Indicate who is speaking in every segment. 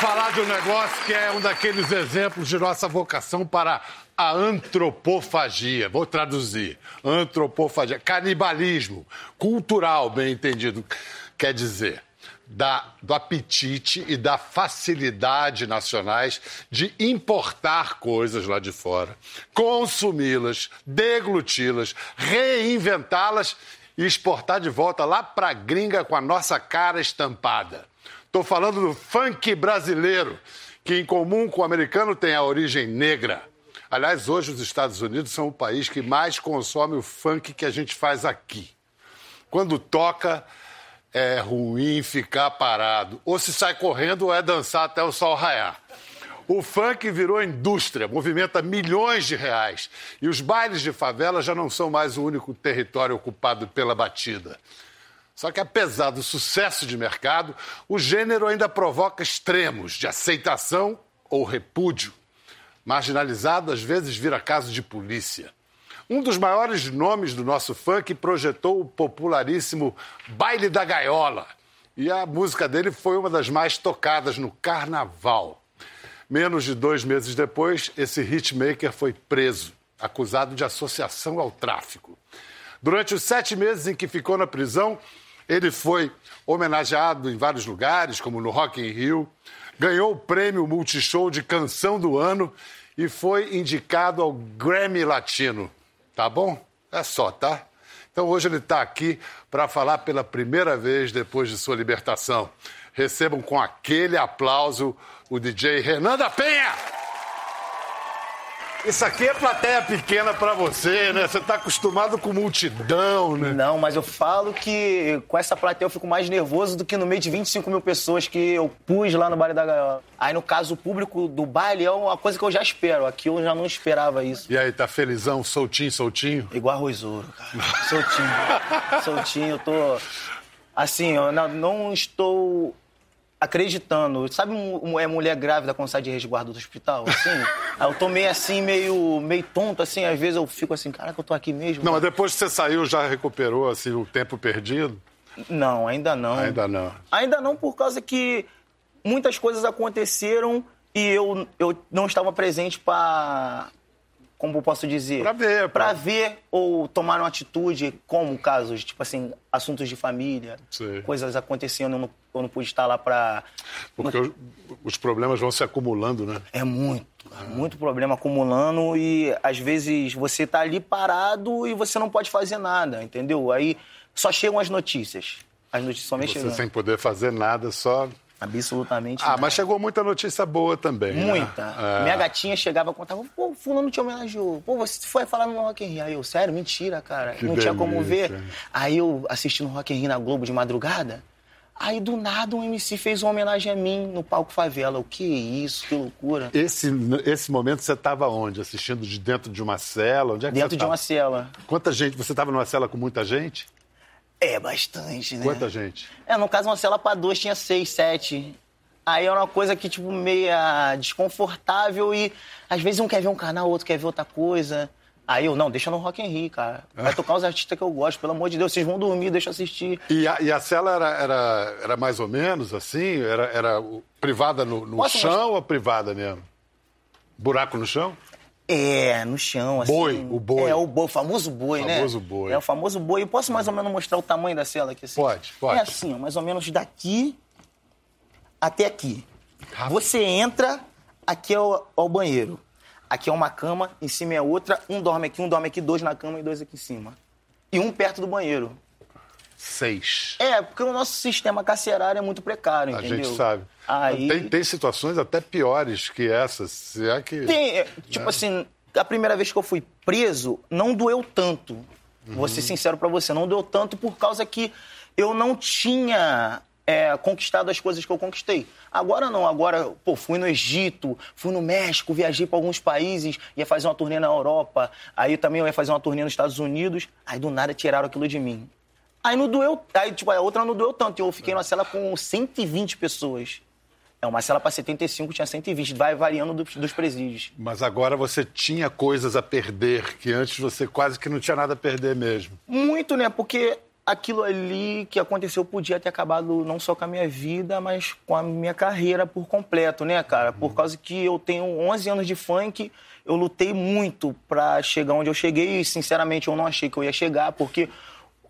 Speaker 1: falar de um negócio que é um daqueles exemplos de nossa vocação para a antropofagia. Vou traduzir. Antropofagia. Canibalismo cultural, bem entendido. Quer dizer, da, do apetite e da facilidade nacionais de importar coisas lá de fora, consumi-las, degluti-las, reinventá-las e exportar de volta lá para a gringa com a nossa cara estampada. Estou falando do funk brasileiro, que em comum com o americano tem a origem negra. Aliás, hoje os Estados Unidos são o país que mais consome o funk que a gente faz aqui. Quando toca, é ruim ficar parado. Ou se sai correndo ou é dançar até o sol raiar. O funk virou indústria, movimenta milhões de reais. E os bailes de favela já não são mais o único território ocupado pela batida. Só que, apesar do sucesso de mercado, o gênero ainda provoca extremos de aceitação ou repúdio. Marginalizado, às vezes, vira caso de polícia. Um dos maiores nomes do nosso funk projetou o popularíssimo Baile da Gaiola. E a música dele foi uma das mais tocadas no carnaval. Menos de dois meses depois, esse hitmaker foi preso, acusado de associação ao tráfico. Durante os sete meses em que ficou na prisão, ele foi homenageado em vários lugares, como no Rock in Rio, ganhou o prêmio Multishow de Canção do Ano e foi indicado ao Grammy Latino. Tá bom? É só, tá? Então hoje ele está aqui para falar pela primeira vez depois de sua libertação. Recebam com aquele aplauso o DJ Renan da Penha! Isso aqui é plateia pequena para você, né? Você tá acostumado com multidão, né?
Speaker 2: Não, mas eu falo que com essa plateia eu fico mais nervoso do que no meio de 25 mil pessoas que eu pus lá no Baile da Gaiola. Aí, no caso, o público do baile é uma coisa que eu já espero. Aqui eu já não esperava isso.
Speaker 1: E aí, tá felizão, soltinho, soltinho?
Speaker 2: Igual arroz ouro, cara. Soltinho. soltinho, eu tô... Assim, eu não, não estou acreditando. Sabe é mulher grávida quando sai de resguardo do hospital? Assim? Eu tô meio assim, meio, meio tonto, assim. Às vezes eu fico assim, caraca, eu tô aqui mesmo.
Speaker 1: Não, mas depois que você saiu, já recuperou, assim, o tempo perdido?
Speaker 2: Não, ainda não.
Speaker 1: Ainda não.
Speaker 2: Ainda não por causa que muitas coisas aconteceram e eu, eu não estava presente para como eu posso dizer?
Speaker 1: Para ver.
Speaker 2: Para ver ou tomar uma atitude, como casos, tipo assim, assuntos de família,
Speaker 1: Sim.
Speaker 2: coisas acontecendo, eu não, eu não pude estar lá para...
Speaker 1: Porque os, os problemas vão se acumulando, né?
Speaker 2: É muito, ah. muito problema acumulando e às vezes você tá ali parado e você não pode fazer nada, entendeu? Aí só chegam as notícias. As notícias somente
Speaker 1: Você
Speaker 2: chegam.
Speaker 1: sem poder fazer nada, só
Speaker 2: Absolutamente.
Speaker 1: Ah, nada. mas chegou muita notícia boa também.
Speaker 2: Né? Muita.
Speaker 1: Né?
Speaker 2: É. Minha gatinha chegava e contava, pô, fulano te homenageou. Pô, você foi falar no Rock in Rio. Aí eu, sério, mentira, cara.
Speaker 1: Que
Speaker 2: não
Speaker 1: delícia.
Speaker 2: tinha como ver. Aí eu assistindo Rock in Rio na Globo de madrugada. Aí do nada um MC fez uma homenagem a mim no palco favela. O que isso? Que loucura.
Speaker 1: Esse, esse momento você estava onde? Assistindo de dentro de uma cela? Onde é que
Speaker 2: dentro de uma cela.
Speaker 1: Quanta gente? Você estava numa cela com muita gente?
Speaker 2: É, bastante, né?
Speaker 1: Quanta gente?
Speaker 2: É, no caso, uma cela para dois tinha seis, sete. Aí é uma coisa que, tipo, meia desconfortável e às vezes um quer ver um canal, outro quer ver outra coisa. Aí eu, não, deixa no Rock in Rio, cara. Vai tocar os artistas que eu gosto, pelo amor de Deus, vocês vão dormir, deixa eu assistir.
Speaker 1: E a, e a cela era, era, era mais ou menos assim? Era, era privada no, no chão mostrar? ou privada mesmo? Buraco no chão?
Speaker 2: É, no chão, assim.
Speaker 1: Boi, o boi.
Speaker 2: É, o boi, o famoso boi,
Speaker 1: o
Speaker 2: né?
Speaker 1: famoso boi.
Speaker 2: É, o famoso boi. Eu posso mais ou menos mostrar o tamanho da cela aqui? Assim?
Speaker 1: Pode, pode.
Speaker 2: É assim, ó, mais ou menos daqui até aqui. Você entra, aqui é o, é o, banheiro. Aqui é uma cama, em cima é outra. Um dorme aqui, um dorme aqui, dois na cama e dois aqui em cima. E um perto do banheiro.
Speaker 1: Seis.
Speaker 2: É, porque o nosso sistema carcerário é muito precário,
Speaker 1: A
Speaker 2: entendeu?
Speaker 1: gente sabe.
Speaker 2: Aí...
Speaker 1: Tem, tem situações até piores que essas. Se é que...
Speaker 2: Tem, tipo assim, a primeira vez que eu fui preso, não doeu tanto. Uhum. Vou ser sincero pra você, não doeu tanto por causa que eu não tinha é, conquistado as coisas que eu conquistei. Agora não, agora, pô, fui no Egito, fui no México, viajei para alguns países, ia fazer uma turnê na Europa, aí também eu ia fazer uma turnê nos Estados Unidos, aí do nada tiraram aquilo de mim. Aí não doeu, aí tipo, a outra não doeu tanto, eu fiquei numa cela com 120 pessoas. É, uma cela para 75 tinha 120, vai variando dos, dos presídios.
Speaker 1: Mas agora você tinha coisas a perder, que antes você quase que não tinha nada a perder mesmo.
Speaker 2: Muito, né? Porque aquilo ali que aconteceu podia ter acabado não só com a minha vida, mas com a minha carreira por completo, né, cara? Por causa que eu tenho 11 anos de funk, eu lutei muito pra chegar onde eu cheguei e, sinceramente, eu não achei que eu ia chegar, porque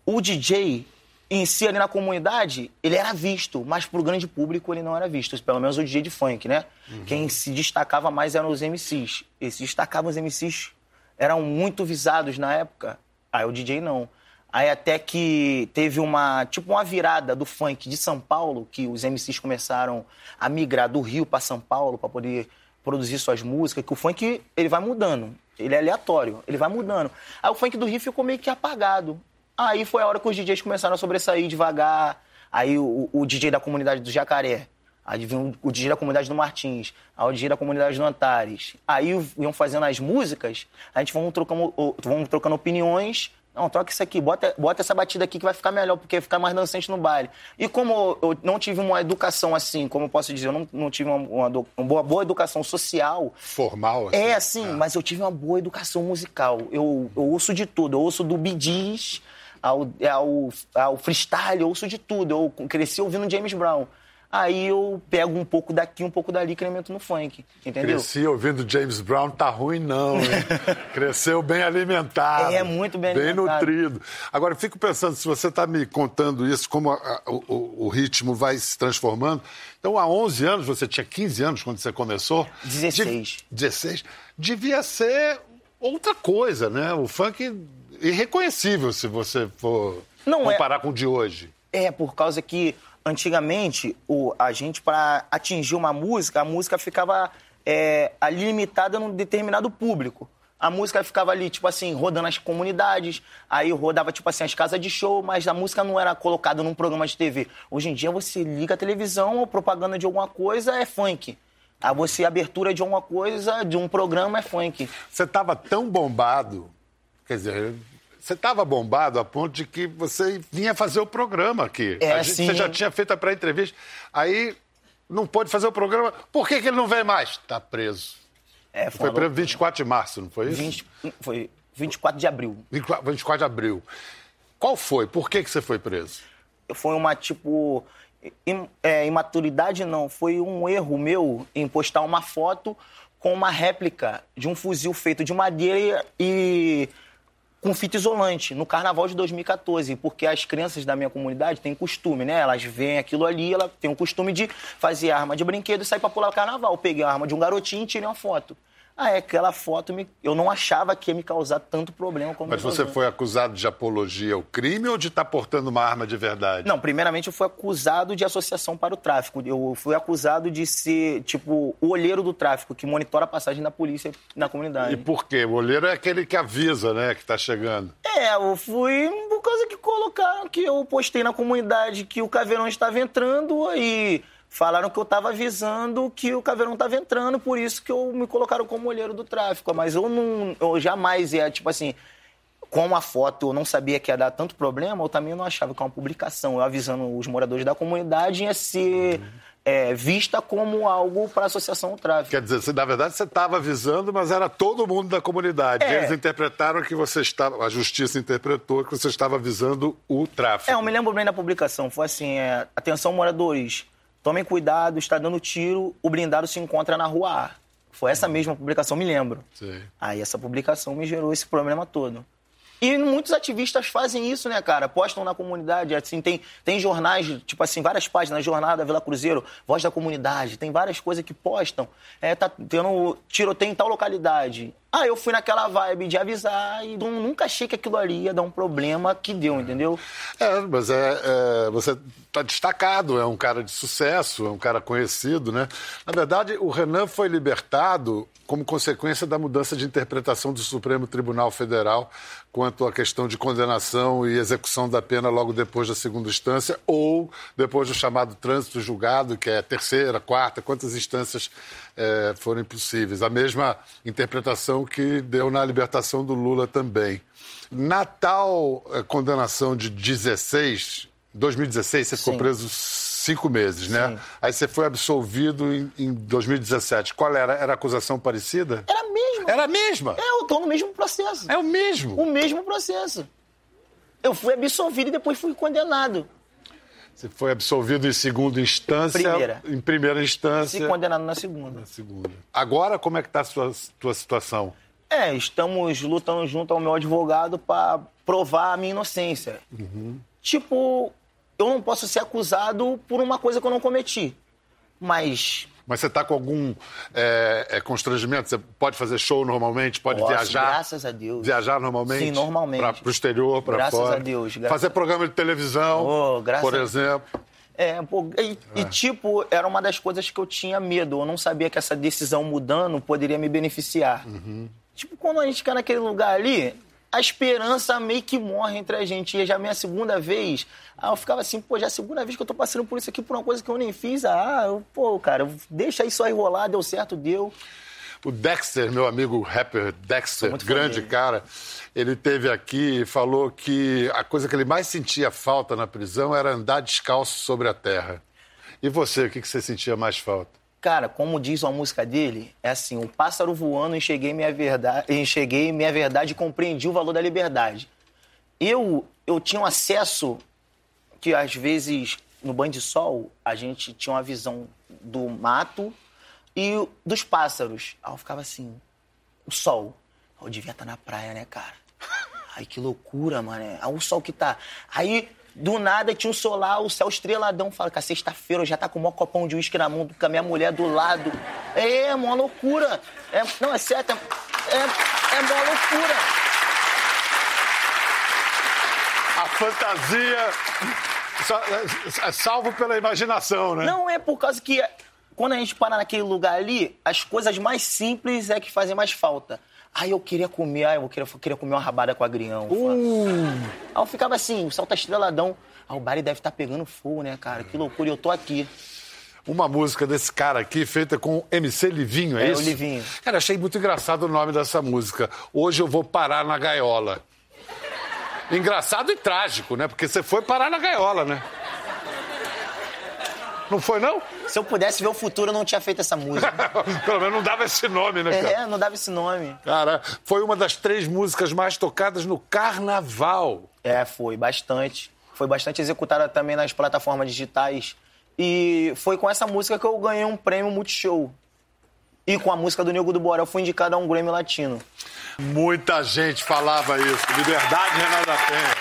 Speaker 2: o DJ em si ali na comunidade, ele era visto, mas pro grande público ele não era visto, pelo menos o DJ de funk, né? Uhum. Quem se destacava mais eram os MCs. E se destacavam os MCs, eram muito visados na época. Aí o DJ não. Aí até que teve uma, tipo uma virada do funk de São Paulo, que os MCs começaram a migrar do Rio para São Paulo para poder produzir suas músicas, que o funk ele vai mudando, ele é aleatório, ele vai mudando. Aí o funk do Rio ficou meio que apagado. Aí foi a hora que os DJs começaram a sobressair devagar. Aí o, o DJ da comunidade do Jacaré, aí vinha o DJ da comunidade do Martins, aí o DJ da comunidade do Antares. Aí iam fazendo as músicas, a gente vamos trocando, vamos trocando opiniões não, troca isso aqui, bota, bota essa batida aqui que vai ficar melhor, porque vai ficar mais dançante no baile. E como eu não tive uma educação assim, como eu posso dizer, eu não, não tive uma, uma, uma boa, boa, educação social.
Speaker 1: Formal,
Speaker 2: assim? É, assim, é. mas eu tive uma boa educação musical. Eu, eu ouço de tudo, eu ouço do bidis ao, ao, ao freestyle, eu ouço de tudo. Eu cresci ouvindo James Brown. Aí eu pego um pouco daqui, um pouco dali, incremento no funk, entendeu?
Speaker 1: Cresci ouvindo James Brown, tá ruim não, hein? Cresceu bem alimentado.
Speaker 2: É, muito bem,
Speaker 1: bem
Speaker 2: alimentado.
Speaker 1: Bem nutrido. Agora, fico pensando, se você está me contando isso, como a, a, o, o, ritmo vai se transformando. Então, há 11 anos, você tinha 15 anos quando você começou?
Speaker 2: 16.
Speaker 1: De, 16. Devia ser outra coisa, né? O funk irreconhecível, se você for não é. comparar é... com o de hoje.
Speaker 2: É, por causa que antigamente, o, a gente, para atingir uma música, a música ficava é, ali limitada num determinado público. A música ficava ali, tipo assim, rodando as comunidades, aí rodava, tipo assim, as casas de show, mas a música não era colocada num programa de TV. Hoje em dia, você liga a televisão, ou propaganda de alguma coisa é funk. A você, abertura de alguma coisa, de um programa é funk.
Speaker 1: Você estava tão bombado, quer dizer, você estava bombado a ponto de que você vinha fazer o programa aqui.
Speaker 2: É,
Speaker 1: gente, você já tinha feito a pré-entrevista. Aí não pode fazer o programa. Por que, que ele não vem mais? Está preso. É, foi preso 24 de março, não foi isso?
Speaker 2: 20, foi 24 de abril.
Speaker 1: 24 de abril. Qual foi? Por que, que você foi preso?
Speaker 2: Foi uma, tipo, é, imaturidade não, foi um erro meu em postar uma foto com uma réplica de um fuzil feito de madeira e com fita isolante no carnaval de 2014, porque as crianças da minha comunidade têm costume, né? Elas veem aquilo ali, ela tem o costume de fazer arma de brinquedo e sair para pular o carnaval. Eu peguei a arma de um garotinho e tirei uma foto. Ah, é, aquela foto me... eu não achava que ia me causar tanto problema como
Speaker 1: Mas você foi acusado de apologia ao crime ou de estar tá portando uma arma de verdade?
Speaker 2: Não, primeiramente eu fui acusado de associação para o tráfico. Eu fui acusado de ser, tipo, o olheiro do tráfico, que monitora a passagem da polícia na comunidade.
Speaker 1: E por quê? O olheiro é aquele que avisa, né, que está chegando.
Speaker 2: É, eu fui por causa que colocaram, que eu postei na comunidade que o caveirão estava entrando, aí falaram que eu estava avisando que o Caveirão estava entrando, por isso que eu me colocaram como olheiro do tráfico. Mas eu não, eu jamais ia, tipo assim, com a foto eu não sabia que ia dar tanto problema, eu também não achava que uma publicação, eu avisando os moradores da comunidade, ia ser uhum. é, vista como algo para a associação ao tráfico.
Speaker 1: Quer dizer, na verdade você estava avisando, mas era todo mundo da comunidade. É. Eles interpretaram que você estava, a justiça interpretou que você estava avisando o tráfico.
Speaker 2: É, eu me lembro bem da publicação, foi assim, é, atenção moradores, Tomem cuidado, está dando tiro, o blindado se encontra na rua A. Foi essa mesma publicação, me lembro.
Speaker 1: Sim.
Speaker 2: Aí essa publicação me gerou esse problema todo. E muitos ativistas fazem isso, né, cara? Postam na comunidade, assim, tem, tem jornais, tipo assim, várias páginas, Jornada Vila Cruzeiro, Voz da Comunidade, tem várias coisas que postam. É, tá tendo tiroteio em tal localidade. Ah, eu fui naquela vibe de avisar e nunca achei que aquilo ali ia dar um problema que deu, entendeu?
Speaker 1: É, mas é, é você está destacado, é um cara de sucesso, é um cara conhecido, né? Na verdade, o Renan foi libertado como consequência da mudança de interpretação do Supremo Tribunal Federal quanto à questão de condenação e execução da pena logo depois da segunda instância ou depois do chamado trânsito julgado, que é terceira, quarta, quantas instâncias é, forem possíveis. A mesma interpretação que deu na libertação do Lula também. Na tal é, condenação de 16, 2016, você ficou Sim. preso cinco meses, né? Sim. Aí você foi absolvido em, em 2017. Qual era? Era acusação parecida?
Speaker 2: Era a mesma.
Speaker 1: Era a mesma?
Speaker 2: É, eu tô no mesmo processo.
Speaker 1: É o mesmo?
Speaker 2: O mesmo processo. Eu fui absolvido e depois fui condenado.
Speaker 1: Você foi absolvido em segunda instância.
Speaker 2: Primeira.
Speaker 1: Em primeira instância.
Speaker 2: E condenado na segunda.
Speaker 1: Na segunda. Agora, como é que está a sua, tua situação?
Speaker 2: É, estamos lutando junto ao meu advogado para provar a minha inocência.
Speaker 1: Uhum.
Speaker 2: Tipo, eu não posso ser acusado por uma coisa que eu não cometi. Mas
Speaker 1: mas você está com algum é, é, constrangimento? Você pode fazer show normalmente? Pode
Speaker 2: Posso,
Speaker 1: viajar?
Speaker 2: Graças a Deus.
Speaker 1: Viajar normalmente?
Speaker 2: Sim, normalmente.
Speaker 1: Para o exterior, para fora?
Speaker 2: Graças a Deus. Graças
Speaker 1: fazer programa de televisão,
Speaker 2: oh,
Speaker 1: por exemplo?
Speaker 2: É, pô, e, é. e, tipo, era uma das coisas que eu tinha medo. Eu não sabia que essa decisão mudando poderia me beneficiar.
Speaker 1: Uhum.
Speaker 2: Tipo, quando a gente fica naquele lugar ali, a esperança meio que morre entre a gente. E já a minha segunda vez, eu ficava assim, pô, já é a segunda vez que eu tô passando por isso aqui, por uma coisa que eu nem fiz. Ah, eu, pô, cara, deixa isso aí rolar, deu certo, deu.
Speaker 1: O Dexter, meu amigo rapper Dexter, grande cara, ele teve aqui e falou que a coisa que ele mais sentia falta na prisão era andar descalço sobre a terra. E você, o que você sentia mais falta?
Speaker 2: Cara, como diz uma música dele, é assim, um pássaro voando, enxerguei minha verdade, enxerguei minha verdade e compreendi o valor da liberdade. Eu, eu tinha um acesso que às vezes no banho de sol a gente tinha uma visão do mato e dos pássaros. Aí eu ficava assim, o sol. Eu devia estar na praia, né, cara? Ai, que loucura, mano. Olha o sol que tá. Aí do nada tinha um solar, o céu estreladão. Fala, cara, sexta-feira já tá com o maior copão de uísque na mão, com a minha mulher do lado. É, uma loucura. É, não, é certo, é, é, é uma loucura.
Speaker 1: A fantasia é, é salvo pela imaginação, né?
Speaker 2: Não, é por causa que quando a gente para naquele lugar ali, as coisas mais simples é que fazem mais falta. Aí eu queria comer, aí eu queria, eu queria comer uma rabada com agrião.
Speaker 1: Uh.
Speaker 2: Aí eu ficava assim, o sol tá estreladão. Ah, o baile deve estar tá pegando fogo, né, cara? Que loucura, e eu tô aqui.
Speaker 1: Uma música desse cara aqui, feita com MC Livinho, é,
Speaker 2: é
Speaker 1: isso?
Speaker 2: É, o Livinho.
Speaker 1: Cara, achei muito engraçado o nome dessa música. Hoje eu vou parar na gaiola. Engraçado e trágico, né? Porque você foi parar na gaiola, né? Não foi, não?
Speaker 2: Se eu pudesse ver o futuro, eu não tinha feito essa música.
Speaker 1: Pelo menos não dava esse nome, né, cara?
Speaker 2: É, não dava esse nome.
Speaker 1: Cara, foi uma das três músicas mais tocadas no carnaval.
Speaker 2: É, foi, bastante. Foi bastante executada também nas plataformas digitais. E foi com essa música que eu ganhei um prêmio Multishow. E com a música do Nego do Borel fui indicado a um Grammy Latino.
Speaker 1: Muita gente falava isso. Liberdade, Renata Penha.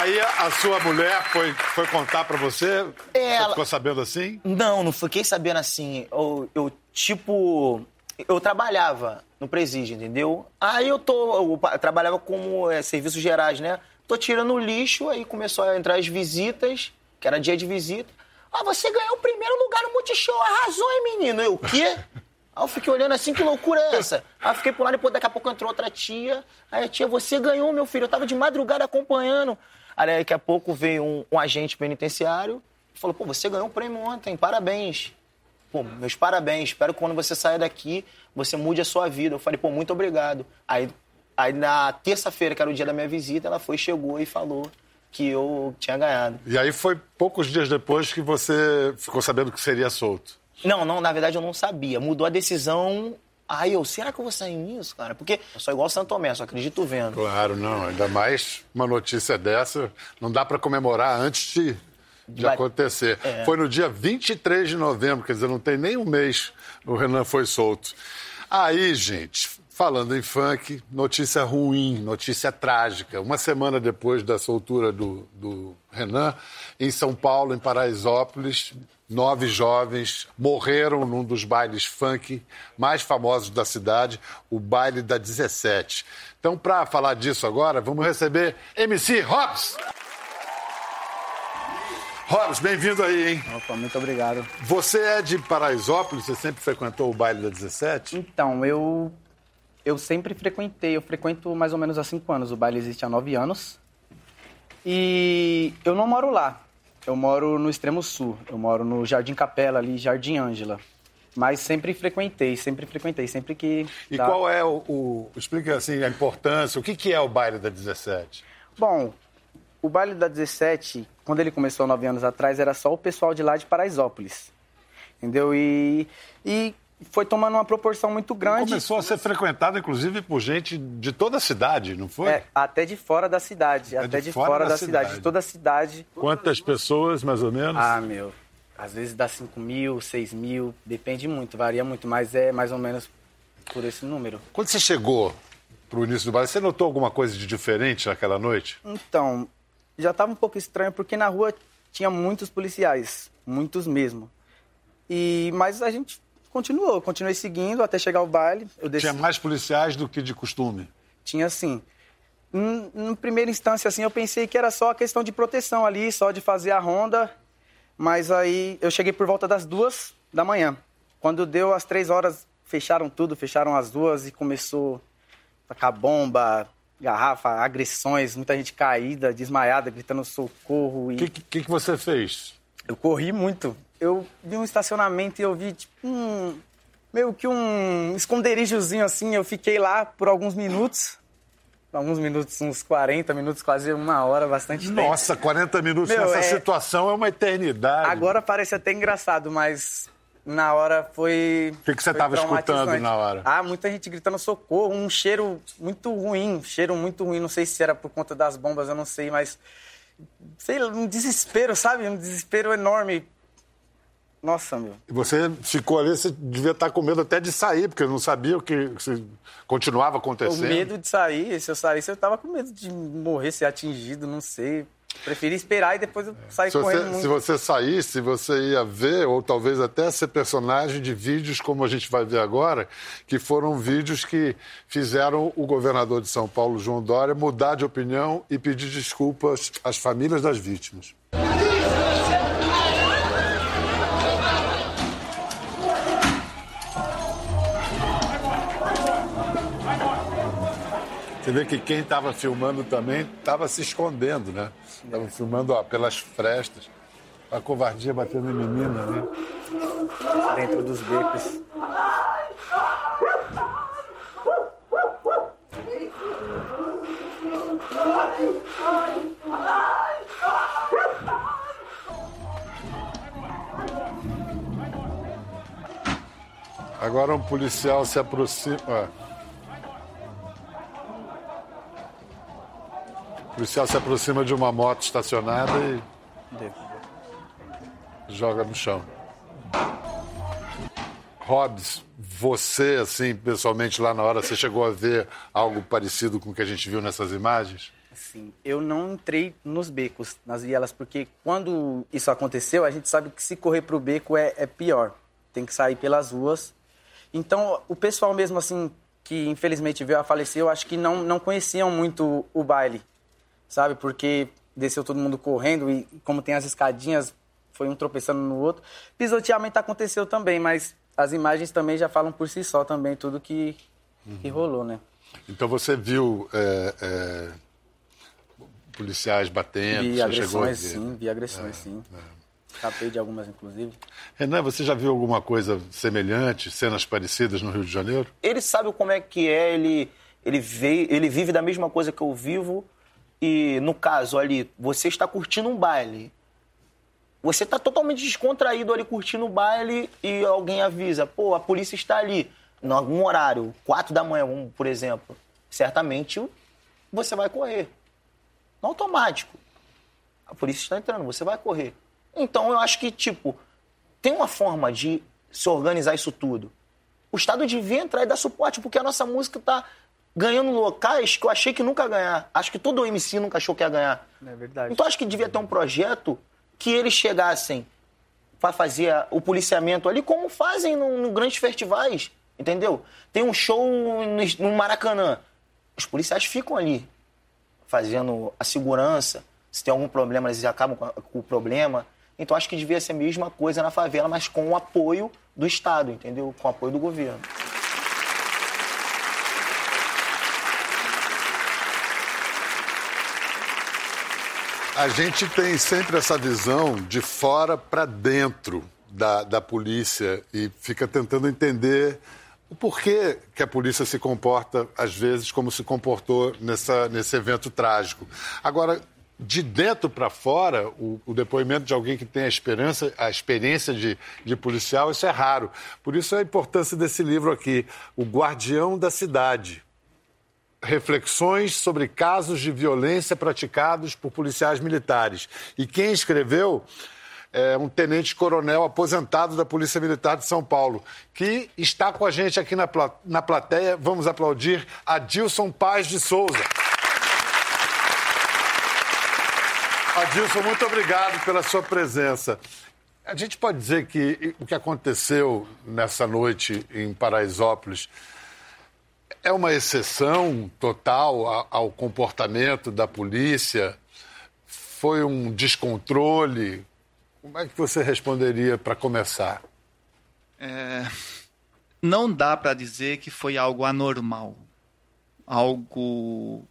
Speaker 1: Aí a sua mulher foi, foi contar para você? Ela... Você ficou sabendo assim?
Speaker 2: Não, não fiquei sabendo assim. Eu, eu, tipo, eu trabalhava no presídio, entendeu? Aí eu tô, eu trabalhava como é, serviços gerais, né? Tô tirando o lixo, aí começou a entrar as visitas, que era dia de visita. Ah, você ganhou o primeiro lugar no Multishow, arrasou, hein, menino? Eu, o quê? Aí eu fiquei olhando assim, que loucura é essa? Aí eu fiquei por lá, depois daqui a pouco entrou outra tia. Aí a tia, você ganhou, meu filho. Eu tava de madrugada acompanhando. Aí daqui a pouco veio um, um agente penitenciário e falou: pô, você ganhou um prêmio ontem, parabéns. Pô, meus parabéns, espero que quando você saia daqui, você mude a sua vida. Eu falei, pô, muito obrigado. Aí, aí na terça-feira, que era o dia da minha visita, ela foi, chegou e falou que eu tinha ganhado.
Speaker 1: E aí foi poucos dias depois que você ficou sabendo que seria solto?
Speaker 2: Não, não, na verdade eu não sabia. Mudou a decisão Aí eu, será que eu vou sair nisso, cara? Porque eu sou igual Santo Tomé, só acredito vendo.
Speaker 1: Claro, não. Ainda mais uma notícia dessa, não dá para comemorar antes de, de Vai... acontecer. É. Foi no dia 23 de novembro, quer dizer, não tem nem um mês o Renan foi solto. Aí, gente, falando em funk, notícia ruim, notícia trágica. Uma semana depois da soltura do, do Renan, em São Paulo, em Paraisópolis, nove jovens morreram num dos bailes funk mais famosos da cidade, o baile da 17. Então, para falar disso agora, vamos receber MC Hobbs. Hobbs, bem-vindo aí, hein?
Speaker 3: Opa, muito obrigado.
Speaker 1: Você é de Paraisópolis? Você sempre frequentou o baile da 17?
Speaker 3: Então, eu eu sempre frequentei, eu frequento mais ou menos há cinco anos. O baile existe há nove anos. E eu não moro lá, eu moro no extremo sul, eu moro no Jardim Capela, ali, Jardim Ângela. Mas sempre frequentei, sempre frequentei, sempre que.
Speaker 1: E dá... qual é o, o, Explica assim a importância, o que, que é o baile da 17?
Speaker 3: Bom, o baile da 17, quando ele começou nove anos atrás, era só o pessoal de lá de Paraisópolis. Entendeu? E, e foi tomando uma proporção muito grande.
Speaker 1: Começou a ser frequentado, inclusive, por gente de toda a cidade, não foi?
Speaker 3: É, até de fora da cidade.
Speaker 1: É
Speaker 3: até
Speaker 1: de
Speaker 3: de,
Speaker 1: fora
Speaker 3: fora,
Speaker 1: da
Speaker 3: da, cidade.
Speaker 1: cidade.
Speaker 3: De toda a cidade.
Speaker 1: Quantas pessoas, mais ou menos?
Speaker 3: Ah, meu. Às vezes dá 5 mil, 6 mil, depende muito, varia muito, mas é mais ou menos por esse número.
Speaker 1: Quando você chegou pro início do baile, você notou alguma coisa de diferente naquela noite?
Speaker 3: Então, já estava um pouco estranho porque na rua tinha muitos policiais, muitos mesmo. E mas a gente continuou, continuei seguindo até chegar ao baile.
Speaker 1: Tinha mais policiais do que de costume.
Speaker 3: tinha assim. Em, primeira instância assim, eu pensei que era só a questão de proteção ali, só de fazer a ronda. Mas aí eu cheguei por volta das duas da manhã. Quando deu as três horas, fecharam tudo, fecharam as duas e começou a tacar bomba, garrafa, agressões, muita gente caída, desmaiada, gritando socorro. E...
Speaker 1: O que, que, que você fez?
Speaker 3: Eu corri muito. Eu vi um estacionamento e eu vi, tipo, um. meio que um esconderijozinho assim. Eu fiquei lá por alguns minutos. Alguns minutos, uns 40 minutos, quase uma hora, bastante tempo.
Speaker 1: Nossa, 40 minutos
Speaker 3: Meu,
Speaker 1: nessa
Speaker 3: é-
Speaker 1: situação é uma eternidade.
Speaker 3: Agora parece até engraçado, mas na hora foi.
Speaker 1: O que que você
Speaker 3: foi
Speaker 1: tava escutando na hora?
Speaker 3: Ah, muita gente gritando socorro, um cheiro muito ruim, um cheiro muito ruim. Não sei se era por conta das bombas, eu não sei, mas. Sei lá, um desespero, sabe? Um desespero enorme. Nossa, meu.
Speaker 1: E você ficou ali, você devia estar com medo até de sair, porque não sabia o que se continuava
Speaker 3: O
Speaker 1: acontecendo.
Speaker 3: medo de sair, se eu saísse, eu tava com medo de morrer, ser atingido, não sei. Preferi esperar e depois eu sair
Speaker 1: Se
Speaker 3: correndo
Speaker 1: você,
Speaker 3: muito.
Speaker 1: se você saísse, você ia ver, ou talvez até ser personagem de vídeos como a gente vai ver agora, que foram vídeos que fizeram o governador de São Paulo, João Dória, mudar de opinião e pedir desculpas às famílias das vítimas. Você vê que quem estava filmando também estava se escondendo, né? Estava filmando ó, pelas frestas. A covardia batendo em menina, né?
Speaker 3: Dentro dos becos.
Speaker 1: Agora um policial se aproxima. Policial se aproxima de uma moto estacionada e joga no chão. Hobbs, você, assim, pessoalmente, lá na hora, você chegou a ver algo parecido com o que a gente viu nessas imagens?
Speaker 3: Assim, eu não entrei nos becos, nas vielas, porque quando isso aconteceu, a gente sabe que se correr pro beco é, é pior. Tem que sair pelas ruas. Então, o pessoal mesmo, assim, que infelizmente veio a falecer, eu acho que não, não conheciam muito o baile, sabe? Porque desceu todo mundo correndo e como tem as escadinhas, foi um tropeçando no outro. Pisoteamento aconteceu também, mas as imagens também já falam por si só também tudo que, que rolou, né?
Speaker 1: Então você viu é, é, policiais batendo,
Speaker 3: Vi agressões,
Speaker 1: ver.
Speaker 3: sim, vi agressões, sim. Escapei de algumas, inclusive.
Speaker 1: Renan, você já viu alguma coisa semelhante, cenas parecidas no Rio de Janeiro?
Speaker 2: Ele sabe como é que é, ele, ele, veio, ele vive da mesma coisa que eu vivo. E no caso ali, você está curtindo um baile. Você está totalmente descontraído ali curtindo o baile e alguém avisa, pô, a polícia está ali, em algum horário, quatro da manhã, por exemplo. Certamente você vai correr. No automático. A polícia está entrando, você vai correr. Então eu acho que, tipo, tem uma forma de se organizar isso tudo. O Estado devia entrar e dar suporte, porque a nossa música está ganhando locais que eu achei que nunca ia ganhar. Acho que todo MC nunca achou que ia ganhar.
Speaker 3: É verdade.
Speaker 2: Então acho que devia ter um projeto que eles chegassem para fazer o policiamento ali, como fazem no, no grandes festivais, entendeu? Tem um show no, no Maracanã. Os policiais ficam ali fazendo a segurança. Se tem algum problema, eles acabam com o problema. Então acho que devia ser a mesma coisa na favela, mas com o apoio do Estado, entendeu? Com o apoio do governo.
Speaker 1: A gente tem sempre essa visão de fora para dentro da, da polícia e fica tentando entender o porquê que a polícia se comporta, às vezes, como se comportou nessa, nesse evento trágico. Agora, de dentro para fora, o, o, depoimento de alguém que tem a, esperança, a experiência de, de policial, isso é raro. Por isso a importância desse livro aqui, O Guardião da Cidade. Reflexões sobre casos de violência praticados por policiais militares. E quem escreveu é um tenente-coronel aposentado da Polícia Militar de São Paulo, que está com a gente aqui na, na plateia. Vamos aplaudir Adilson Paz de Souza. Adilson, muito obrigado pela sua presença. A gente pode dizer que o que aconteceu nessa noite em Paraisópolis é uma exceção total ao comportamento da polícia? Foi um descontrole? Como é que você responderia para começar?
Speaker 4: É, não dá para dizer que foi algo anormal, algo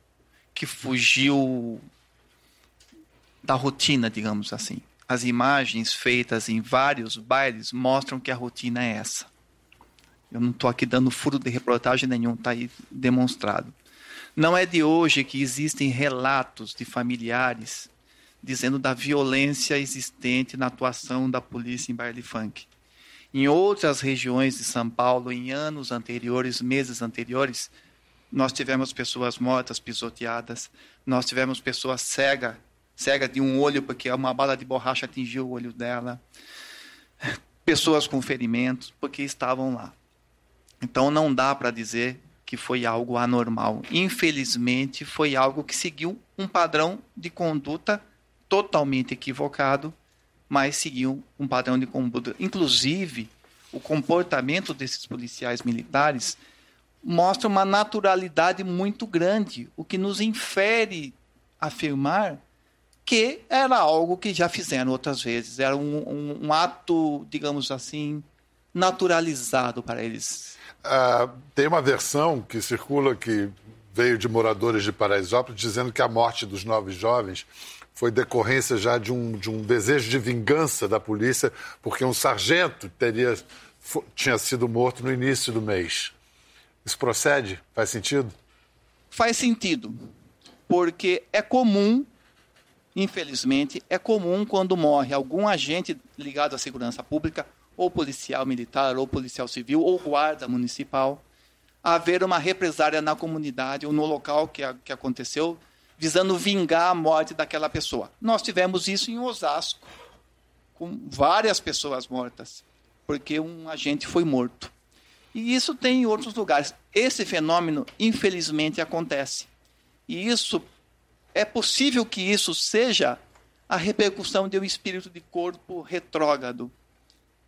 Speaker 4: que fugiu da rotina, digamos assim. As imagens feitas em vários bailes mostram que a rotina é essa. Eu não estou aqui dando furo de reportagem nenhum, está aí demonstrado. Não é de hoje que existem relatos de familiares dizendo da violência existente na atuação da polícia em baile funk. Em outras regiões de São Paulo, em anos anteriores, meses anteriores, nós tivemos pessoas mortas, pisoteadas, nós tivemos pessoas cegas cega de um olho porque uma bala de borracha atingiu o olho dela, pessoas com ferimentos porque estavam lá. Então não dá para dizer que foi algo anormal. Infelizmente, foi algo que seguiu um padrão de conduta totalmente equivocado, mas seguiu um padrão de conduta. Inclusive, o comportamento desses policiais militares mostra uma naturalidade muito grande, o que nos infere afirmar que era algo que já fizeram outras vezes. Era um, um, um ato, digamos assim, naturalizado para eles.
Speaker 1: Ah, tem uma versão que circula que veio de moradores de Paraisópolis dizendo que a morte dos nove jovens foi decorrência já de um, de um desejo de vingança da polícia, porque um sargento teria, tinha sido morto no início do mês. Isso procede? Faz sentido?
Speaker 4: Faz sentido, porque é comum Infelizmente, é comum quando morre algum agente ligado à segurança pública, ou policial militar, ou policial civil, ou guarda municipal, haver uma represária na comunidade ou no local que, a, que aconteceu, visando vingar a morte daquela pessoa. Nós tivemos isso em Osasco, com várias pessoas mortas, porque um agente foi morto. E isso tem em outros lugares. Esse fenômeno, infelizmente, acontece. E isso é possível que isso seja a repercussão de um espírito de corpo retrógrado,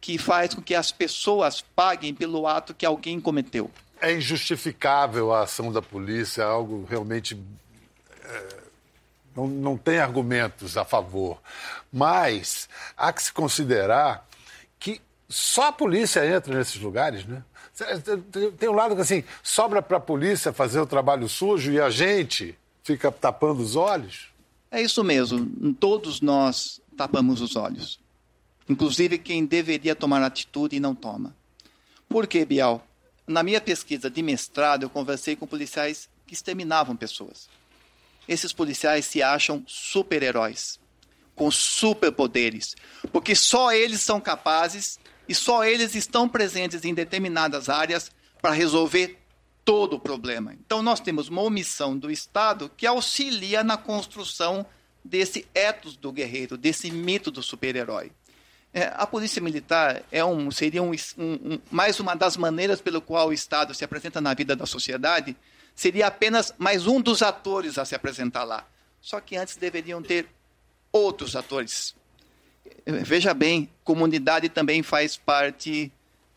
Speaker 4: que faz com que as pessoas paguem pelo ato que alguém cometeu.
Speaker 1: É injustificável a ação da polícia, é algo realmente. É, não, não tem argumentos a favor. Mas há que se considerar que só a polícia entra nesses lugares, né? Tem um lado que assim, sobra para a polícia fazer o trabalho sujo e a gente fica tapando os olhos?
Speaker 4: É isso mesmo. Todos nós tapamos os olhos. Inclusive quem deveria tomar atitude e não toma. Por que, Bial? Na minha pesquisa de mestrado, eu conversei com policiais que exterminavam pessoas. Esses policiais se acham super-heróis, com superpoderes, porque só eles são capazes e só eles estão presentes em determinadas áreas para resolver todo o problema. Então, nós temos uma omissão do Estado que auxilia na construção desse ethos do guerreiro, desse mito do super-herói. É, a polícia militar é um, seria um, um, mais uma das maneiras pelo qual o Estado se apresenta na vida da sociedade, seria apenas mais um dos atores a se apresentar lá. Só que antes deveriam ter outros atores. Veja bem, comunidade também faz parte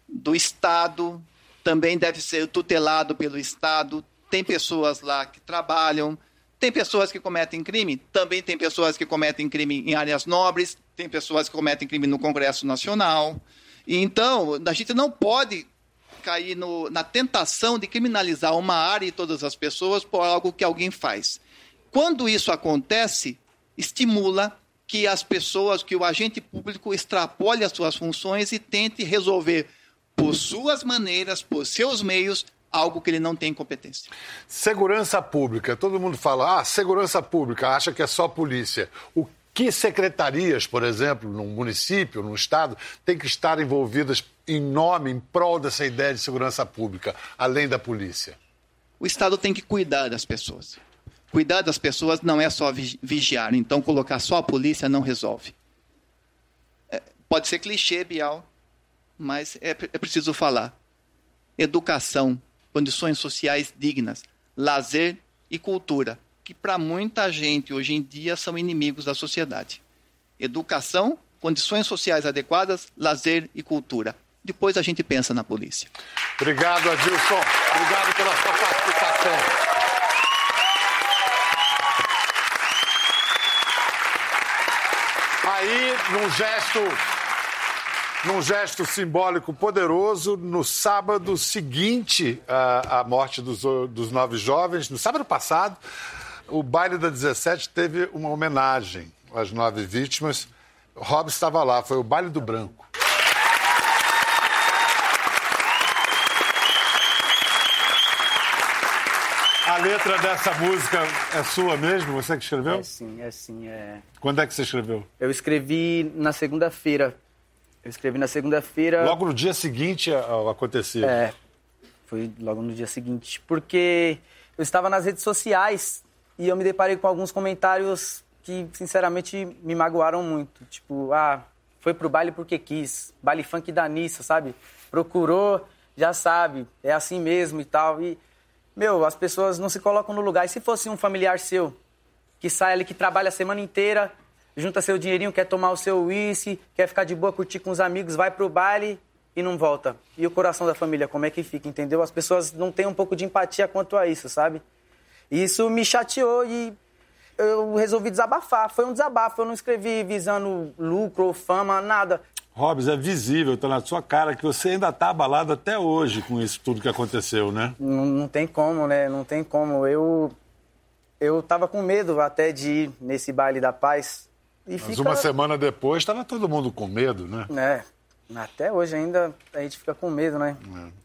Speaker 4: do Estado, também deve ser tutelado pelo Estado. Tem pessoas lá que trabalham, tem pessoas que cometem crime, também tem pessoas que cometem crime em áreas nobres, tem pessoas que cometem crime no Congresso Nacional. E então, a gente não pode cair no, na tentação de criminalizar uma área e todas as pessoas por algo que alguém faz. Quando isso acontece, estimula que as pessoas, que o agente público extrapole as suas funções e tente resolver por suas maneiras, por seus meios, algo que ele não tem competência.
Speaker 1: Segurança pública. Todo mundo fala, ah, segurança pública, acha que é só polícia. O que secretarias, por exemplo, num município, num estado, tem que estar envolvidas em nome, em prol dessa ideia de segurança pública, além da polícia?
Speaker 4: O Estado tem que cuidar das pessoas. Cuidar das pessoas não é só vigiar, então colocar só a polícia não resolve. É, pode ser clichê, Bial, mas é, é preciso falar. Educação, condições sociais dignas, lazer e cultura que para muita gente hoje em dia são inimigos da sociedade. Educação, condições sociais adequadas, lazer e cultura. Depois a gente pensa na polícia.
Speaker 1: Obrigado, Adilson. Obrigado pela sua participação. Aí, num gesto num gesto simbólico poderoso, no sábado seguinte à, à morte dos, dos nove jovens, no sábado passado, o baile da 17 teve uma homenagem às nove vítimas. Rob estava lá, foi o baile do branco. A letra dessa música é sua mesmo? Você que escreveu?
Speaker 3: É sim, é sim. É...
Speaker 1: Quando é que você escreveu?
Speaker 3: Eu escrevi na segunda-feira. Eu escrevi na segunda-feira.
Speaker 1: Logo no dia seguinte ao acontecer.
Speaker 3: É, foi logo no dia seguinte. Porque eu estava nas redes sociais e eu me deparei com alguns comentários que, sinceramente, me magoaram muito. Tipo, ah, foi pro baile porque quis. Baile funk da Nissa, sabe? Procurou, já sabe, é assim mesmo e tal. E, meu, as pessoas não se colocam no lugar. E se fosse um familiar seu, que sai ali, que trabalha a semana inteira, junta seu dinheirinho, quer tomar o seu uísque, quer ficar de boa, curtir com os amigos, vai pro baile e não volta. E o coração da família, como é que fica, entendeu? As pessoas não têm um pouco de empatia quanto a isso, sabe? Isso me chateou e eu resolvi desabafar. Foi um desabafo. Eu não escrevi visando lucro ou fama, nada.
Speaker 1: Robes, é visível, tá na sua cara que você ainda tá abalado até hoje com isso tudo que aconteceu, né?
Speaker 3: Não, não tem como, né? Não tem como. Eu eu tava com medo até de ir nesse baile da paz.
Speaker 1: Mas fica... uma semana depois estava todo mundo com medo, né?
Speaker 3: É. Até hoje ainda a gente fica com medo, né? É.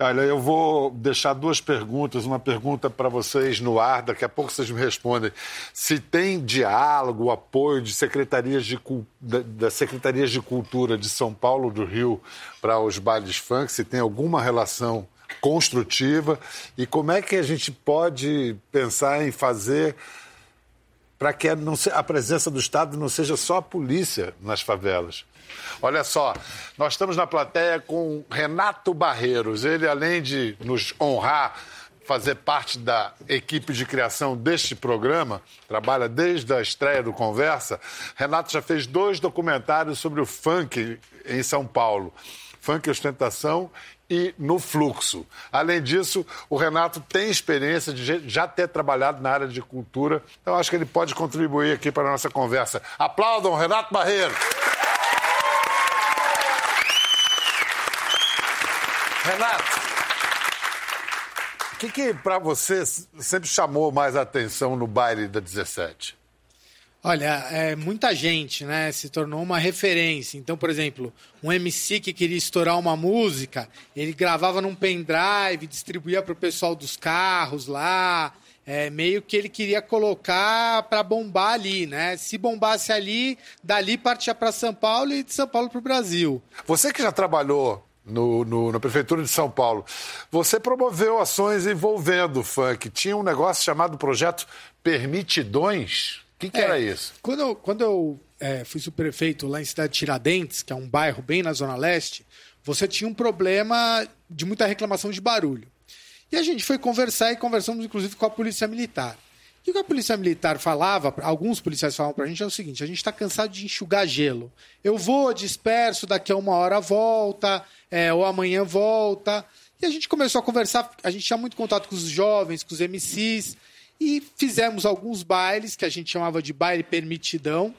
Speaker 1: Olha, eu vou deixar duas perguntas. Uma pergunta para vocês no ar, daqui a pouco vocês me respondem. Se tem diálogo, apoio de secretarias de, das secretarias de cultura de São Paulo, do Rio, para os bailes funk, se tem alguma relação construtiva e como é que a gente pode pensar em fazer para que a presença do Estado não seja só a polícia nas favelas. Olha só, nós estamos na plateia com Renato Barreiros. Ele, além de nos honrar, fazer parte da equipe de criação deste programa, trabalha desde a estreia do Conversa. Renato já fez dois documentários sobre o funk em São Paulo. Funk Ostentação e no fluxo. Além disso, o Renato tem experiência de já ter trabalhado na área de cultura, então acho que ele pode contribuir aqui para a nossa conversa. Aplaudam Renato Barreiro. Renato, o que, que para você sempre chamou mais atenção no baile da 17?
Speaker 5: Olha, é, muita gente, né, se tornou uma referência. Então, por exemplo, um MC que queria estourar uma música, ele gravava num pendrive, distribuía para o pessoal dos carros lá, é, meio que ele queria colocar para bombar ali, né? Se bombasse ali, dali partia para São Paulo e de São Paulo para o Brasil.
Speaker 1: Você que já trabalhou no, no, na Prefeitura de São Paulo. Você promoveu ações envolvendo o funk. Tinha um negócio chamado Projeto Permitidões. O que, que é, era isso?
Speaker 5: Quando eu, quando eu é, fui superfeito lá em Cidade de Tiradentes, que é um bairro bem na Zona Leste, você tinha um problema de muita reclamação de barulho. E a gente foi conversar e conversamos inclusive com a Polícia Militar. E o que a Polícia Militar falava, alguns policiais falavam para a gente é o seguinte: a gente está cansado de enxugar gelo. Eu vou, disperso, daqui a uma hora volta, é, ou amanhã volta. E a gente começou a conversar, a gente tinha muito contato com os jovens, com os MCs, e fizemos alguns bailes que a gente chamava de baile permitidão,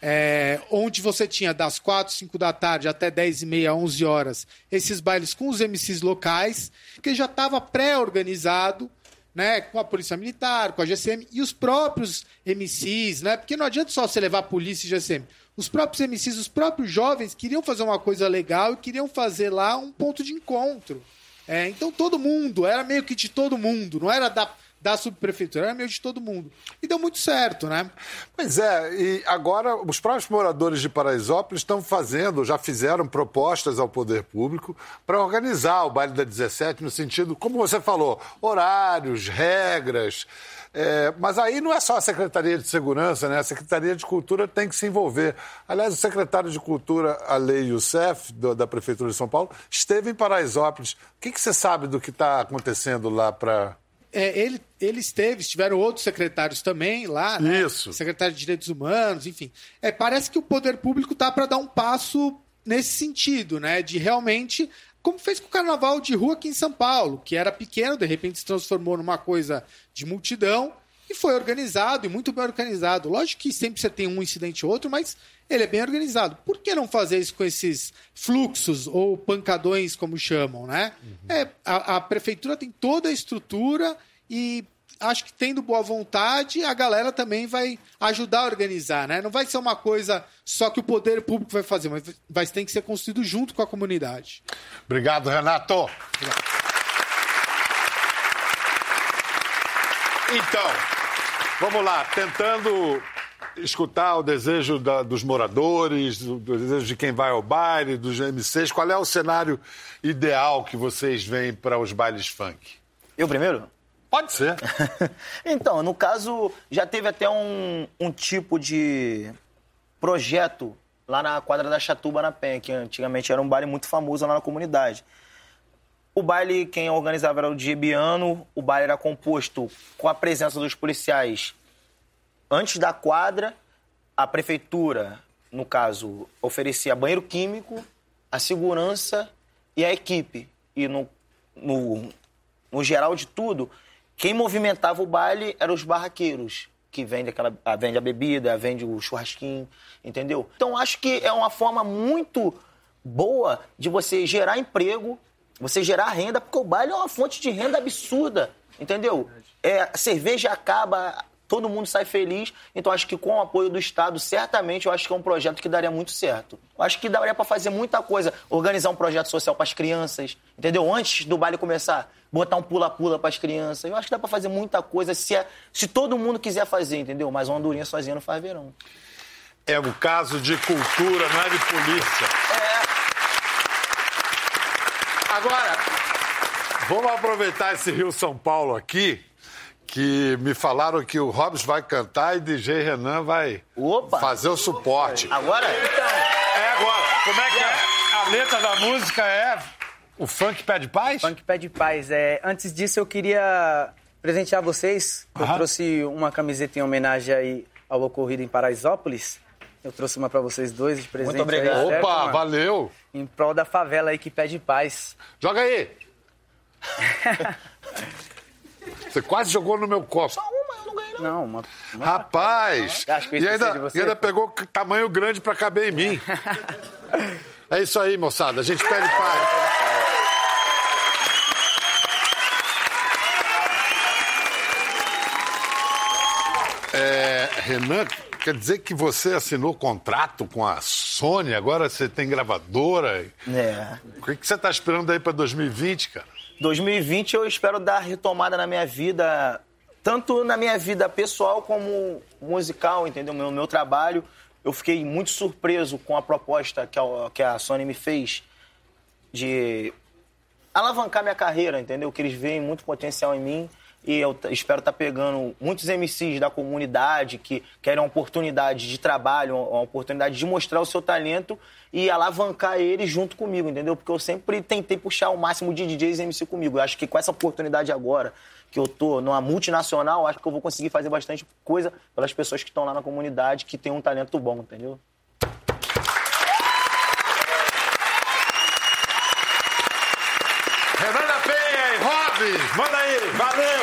Speaker 5: é, onde você tinha das 4, 5 da tarde até 10 e meia, 11 horas, esses bailes com os MCs locais, que já estava pré-organizado, né, com a Polícia Militar, com a GCM e os próprios MCs, né, porque não adianta só você levar a polícia e GCM. Os próprios MCs, os próprios jovens queriam fazer uma coisa legal e queriam fazer lá um ponto de encontro. É, então todo mundo, era meio que de todo mundo, não era da, da subprefeitura, era meio de todo mundo. E deu muito certo, né?
Speaker 1: Pois é, e agora os próprios moradores de Paraisópolis estão fazendo, já fizeram propostas ao poder público para organizar o baile da 17 no sentido, como você falou, horários, regras. É, mas aí não é só a Secretaria de Segurança, né? A Secretaria de Cultura tem que se envolver. Aliás, o secretário de Cultura, Alei Youssef, do, da Prefeitura de São Paulo, esteve em Paraisópolis. O que, que você sabe do que está acontecendo lá para.
Speaker 5: É, ele, ele esteve, estiveram outros secretários também lá, né?
Speaker 1: Isso.
Speaker 5: Secretário de Direitos Humanos, enfim. É, parece que o poder público está para dar um passo nesse sentido, né? De realmente como fez com o carnaval de rua aqui em São Paulo, que era pequeno, de repente se transformou numa coisa de multidão e foi organizado e muito bem organizado. Lógico que sempre você tem um incidente ou outro, mas ele é bem organizado. Por que não fazer isso com esses fluxos ou pancadões, como chamam, né? Uhum. É, a, a prefeitura tem toda a estrutura e acho que tendo boa vontade, a galera também vai ajudar a organizar, né? Não vai ser uma coisa só que o poder público vai fazer, mas vai ter que ser construído junto com a comunidade.
Speaker 1: Obrigado, Renato. Obrigado. Então, vamos lá, tentando escutar o desejo da, dos moradores, o desejo de quem vai ao baile, dos MCs. Qual é o cenário ideal que vocês veem para os bailes funk?
Speaker 2: Eu primeiro?
Speaker 1: Pode ser.
Speaker 2: então, no caso, já teve até um, um tipo de projeto lá na quadra da Chatuba, na Penha, que antigamente era um baile muito famoso lá na comunidade. O baile, quem organizava era o Diebiano, o baile era composto com a presença dos policiais antes da quadra, a prefeitura, no caso, oferecia banheiro químico, a segurança e a equipe. E no, no, no geral de tudo, quem movimentava o baile eram os barraqueiros, que vende, aquela, vende a bebida, vende o churrasquinho, entendeu? Então acho que é uma forma muito boa de você gerar emprego, você gerar renda, porque o baile é uma fonte de renda absurda, entendeu? É, a cerveja acaba, todo mundo sai feliz. Então, acho que com o apoio do Estado, certamente, eu acho que é um projeto que daria muito certo. Eu acho que daria para fazer muita coisa. Organizar um projeto social para as crianças, entendeu? Antes do baile começar, botar um pula-pula para as crianças. Eu acho que dá para fazer muita coisa se, é, se todo mundo quiser fazer, entendeu? Mas uma andorinha sozinha não faz verão.
Speaker 1: É um caso de cultura, não é de polícia.
Speaker 2: É.
Speaker 1: Agora, vamos aproveitar esse Rio São Paulo aqui que me falaram que o Robson vai cantar e DJ Renan vai
Speaker 2: Opa.
Speaker 1: fazer o suporte.
Speaker 2: Agora? Então.
Speaker 1: É agora. Como é que é? A letra da música é o funk pede paz?
Speaker 3: Funk pede paz. É, antes disso, eu queria presentear vocês. Eu trouxe uma camiseta em homenagem aí ao ocorrido em Paraisópolis. Eu trouxe uma para vocês dois de presente.
Speaker 2: Muito obrigado.
Speaker 3: Aí, certo,
Speaker 1: Opa,
Speaker 3: mano?
Speaker 1: valeu.
Speaker 3: Em prol da favela aí que pede paz.
Speaker 1: Joga aí. Você quase jogou no meu copo.
Speaker 2: Só uma, eu não ganhei, não.
Speaker 3: Não, uma. uma
Speaker 1: Rapaz!
Speaker 3: Acho que eu
Speaker 1: E
Speaker 3: esqueci de
Speaker 1: ainda,
Speaker 3: você,
Speaker 1: e ainda pegou tamanho grande pra caber em mim. É isso aí, moçada. A gente pede paz. É, Renan, quer dizer que você assinou contrato com a Sony, agora você tem gravadora.
Speaker 2: É.
Speaker 1: O que que você está esperando aí para 2020, cara?
Speaker 2: 2020 eu espero dar retomada na minha vida, tanto na minha vida pessoal como musical, entendeu? Meu, meu trabalho. Eu fiquei muito surpreso com a proposta que a, que a Sony me fez de alavancar minha carreira, entendeu? Que eles veem muito potencial em mim e eu espero estar pegando muitos MCs da comunidade que querem uma oportunidade de trabalho, uma oportunidade de mostrar o seu talento e alavancar eles junto comigo, entendeu? Porque eu sempre tentei puxar o máximo de DJs e MC comigo. Eu acho que com essa oportunidade agora, que eu tô numa multinacional, acho que eu vou conseguir fazer bastante coisa pelas pessoas que estão lá na comunidade, que tem um talento bom, entendeu?
Speaker 1: Renan da Penha e Robin, manda aí, valeu!